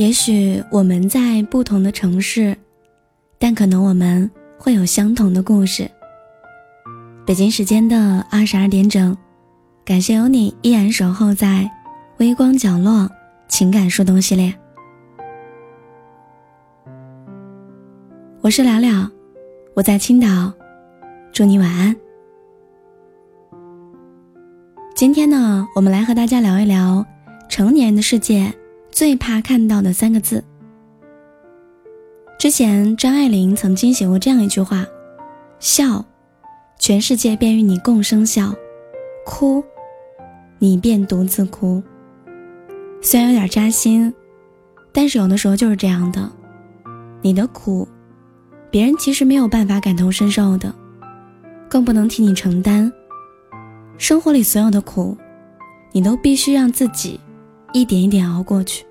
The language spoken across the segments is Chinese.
也许我们在不同的城市，但可能我们会有相同的故事。北京时间的二十二点整，感谢有你依然守候在微光角落情感树洞系列。我是了了，我在青岛，祝你晚安。今天呢，我们来和大家聊一聊成年的世界。最怕看到的三个字。之前张爱玲曾经写过这样一句话：“笑，全世界便与你共生笑；哭，你便独自哭。”虽然有点扎心，但是有的时候就是这样的。你的苦，别人其实没有办法感同身受的，更不能替你承担。生活里所有的苦，你都必须让自己。一点一点熬过去。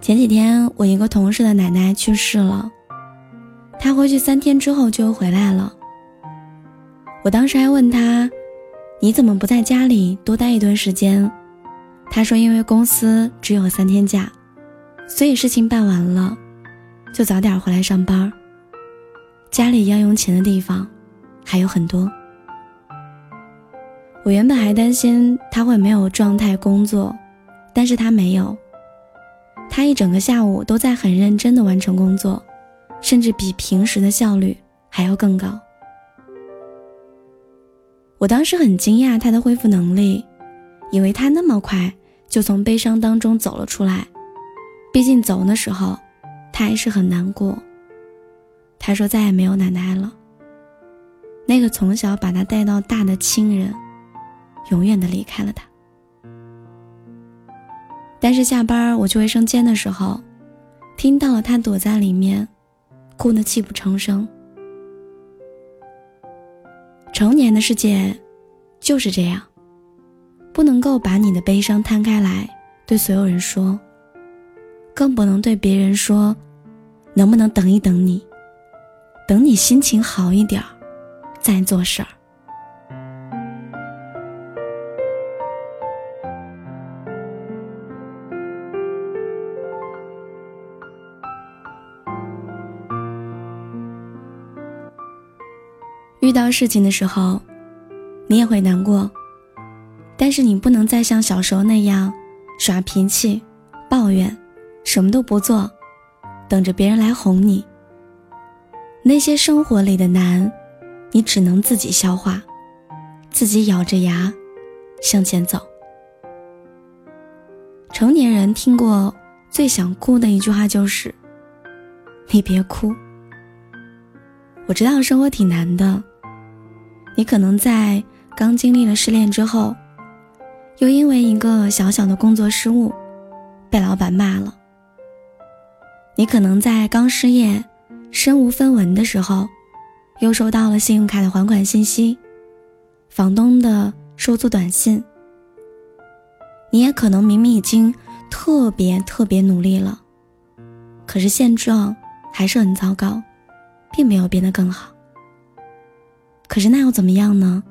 前几天，我一个同事的奶奶去世了，她回去三天之后就回来了。我当时还问她：“你怎么不在家里多待一段时间？”她说：“因为公司只有三天假，所以事情办完了，就早点回来上班。家里要用钱的地方还有很多。”我原本还担心他会没有状态工作，但是他没有。他一整个下午都在很认真的完成工作，甚至比平时的效率还要更高。我当时很惊讶他的恢复能力，以为他那么快就从悲伤当中走了出来。毕竟走的时候，他还是很难过。他说再也没有奶奶了，那个从小把他带到大的亲人。永远的离开了他，但是下班我去卫生间的时候，听到了他躲在里面，哭得泣不成声。成年的世界就是这样，不能够把你的悲伤摊开来对所有人说，更不能对别人说，能不能等一等你，等你心情好一点再做事儿。遇到事情的时候，你也会难过，但是你不能再像小时候那样耍脾气、抱怨，什么都不做，等着别人来哄你。那些生活里的难，你只能自己消化，自己咬着牙向前走。成年人听过最想哭的一句话就是：“你别哭。”我知道生活挺难的。你可能在刚经历了失恋之后，又因为一个小小的工作失误，被老板骂了。你可能在刚失业、身无分文的时候，又收到了信用卡的还款信息，房东的收租短信。你也可能明明已经特别特别努力了，可是现状还是很糟糕，并没有变得更好。可是那又怎么样呢？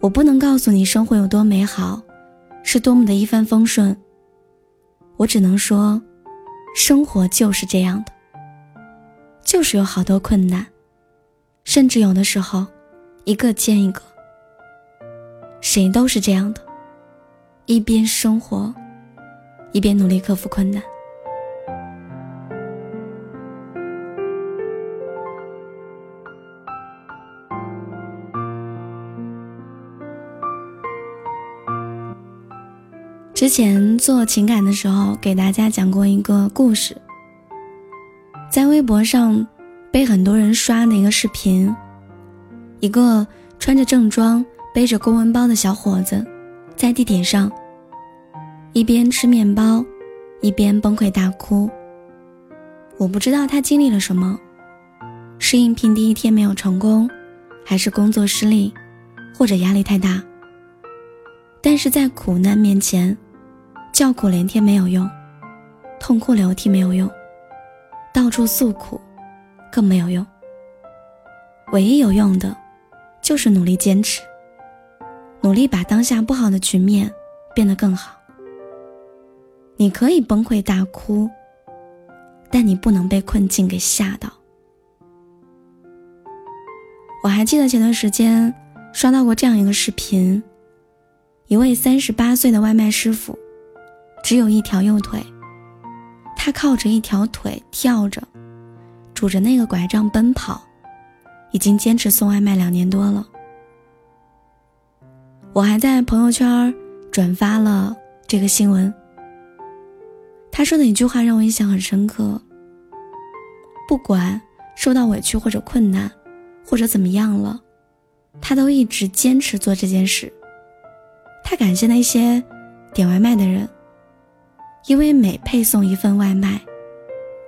我不能告诉你生活有多美好，是多么的一帆风顺。我只能说，生活就是这样的，就是有好多困难，甚至有的时候，一个接一个。谁都是这样的，一边生活，一边努力克服困难。之前做情感的时候，给大家讲过一个故事。在微博上被很多人刷的一个视频，一个穿着正装、背着公文包的小伙子，在地铁上一边吃面包，一边崩溃大哭。我不知道他经历了什么，是应聘第一天没有成功，还是工作失利，或者压力太大。但是在苦难面前。叫苦连天没有用，痛哭流涕没有用，到处诉苦更没有用。唯一有用的，就是努力坚持，努力把当下不好的局面变得更好。你可以崩溃大哭，但你不能被困境给吓到。我还记得前段时间刷到过这样一个视频：一位三十八岁的外卖师傅，只有一条右腿，他靠着一条腿跳着，拄着那个拐杖奔跑，已经坚持送外卖两年多了。我还在朋友圈转发了这个新闻。他说的一句话让我印象很深刻。不管受到委屈或者困难，或者怎么样了，他都一直坚持做这件事。他感谢那些点外卖的人，因为每配送一份外卖，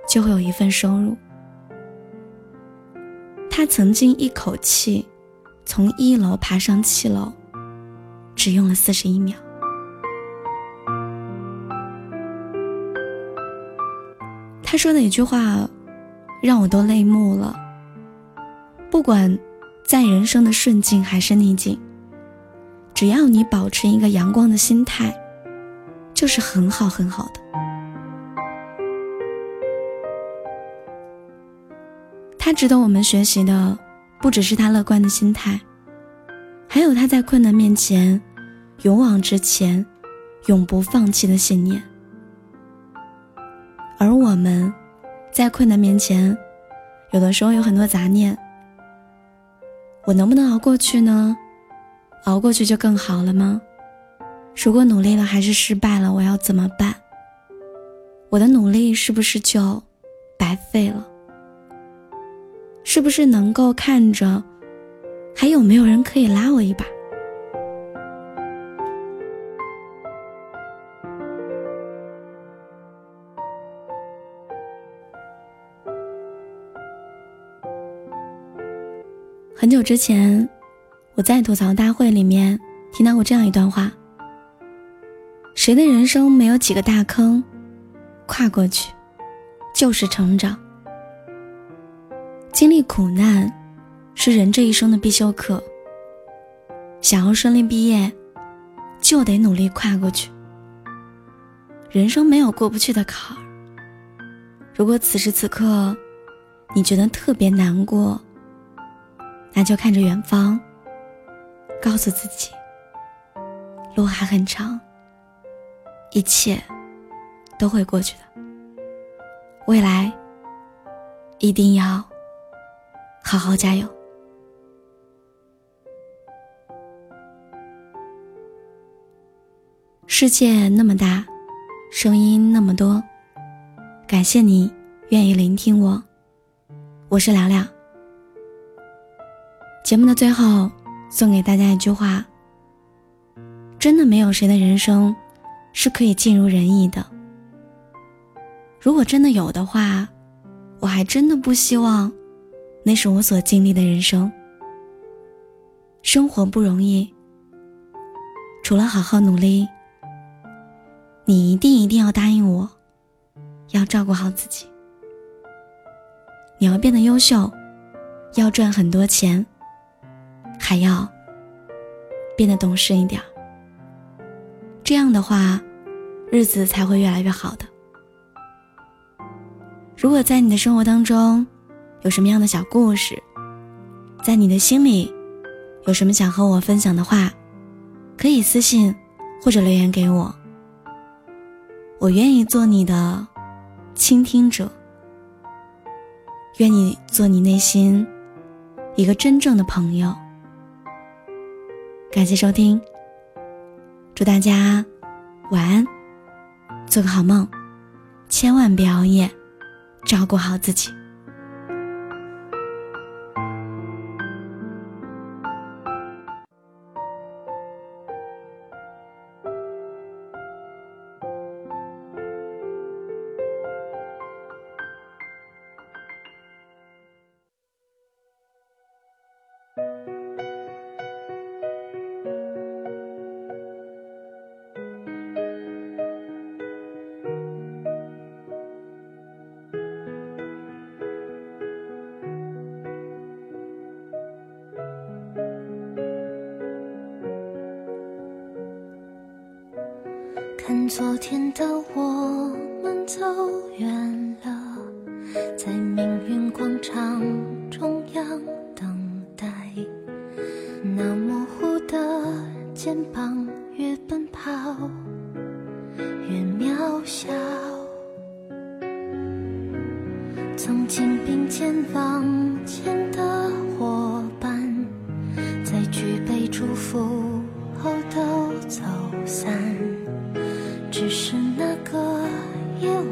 就会有一份收入。他曾经一口气从一楼爬上七楼，只用了四十一秒。他说的一句话，让我都泪目了。不管在人生的顺境还是逆境，只要你保持一个阳光的心态，就是很好很好的。他值得我们学习的，不只是他乐观的心态，还有他在困难面前勇往直前、永不放弃的信念。而我们，在困难面前，有的时候有很多杂念。我能不能熬过去呢？熬过去就更好了吗？如果努力了还是失败了，我要怎么办？我的努力是不是就白费了？是不是能够看着，还有没有人可以拉我一把？很久之前，我在吐槽大会里面听到过这样一段话：谁的人生没有几个大坑，跨过去就是成长。经历苦难是人这一生的必修课。想要顺利毕业，就得努力跨过去。人生没有过不去的坎儿。如果此时此刻你觉得特别难过，那就看着远方，告诉自己，路还很长，一切都会过去的。未来一定要好好加油。世界那么大，声音那么多，感谢你愿意聆听我，我是聊聊。节目的最后，送给大家一句话：真的没有谁的人生是可以尽如人意的。如果真的有的话，我还真的不希望那是我所经历的人生。生活不容易，除了好好努力，你一定一定要答应我，要照顾好自己。你要变得优秀，要赚很多钱。还要变得懂事一点这样的话，日子才会越来越好的。如果在你的生活当中有什么样的小故事，在你的心里有什么想和我分享的话，可以私信或者留言给我，我愿意做你的倾听者，愿意做你内心一个真正的朋友。感谢收听，祝大家晚安，做个好梦，千万别熬夜，照顾好自己。昨天的我们走远了，在命运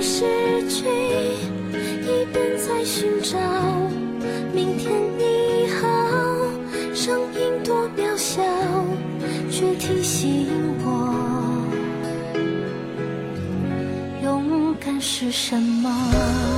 失去，一边在寻找。明天你好，声音多渺小，却提醒我，勇敢是什么。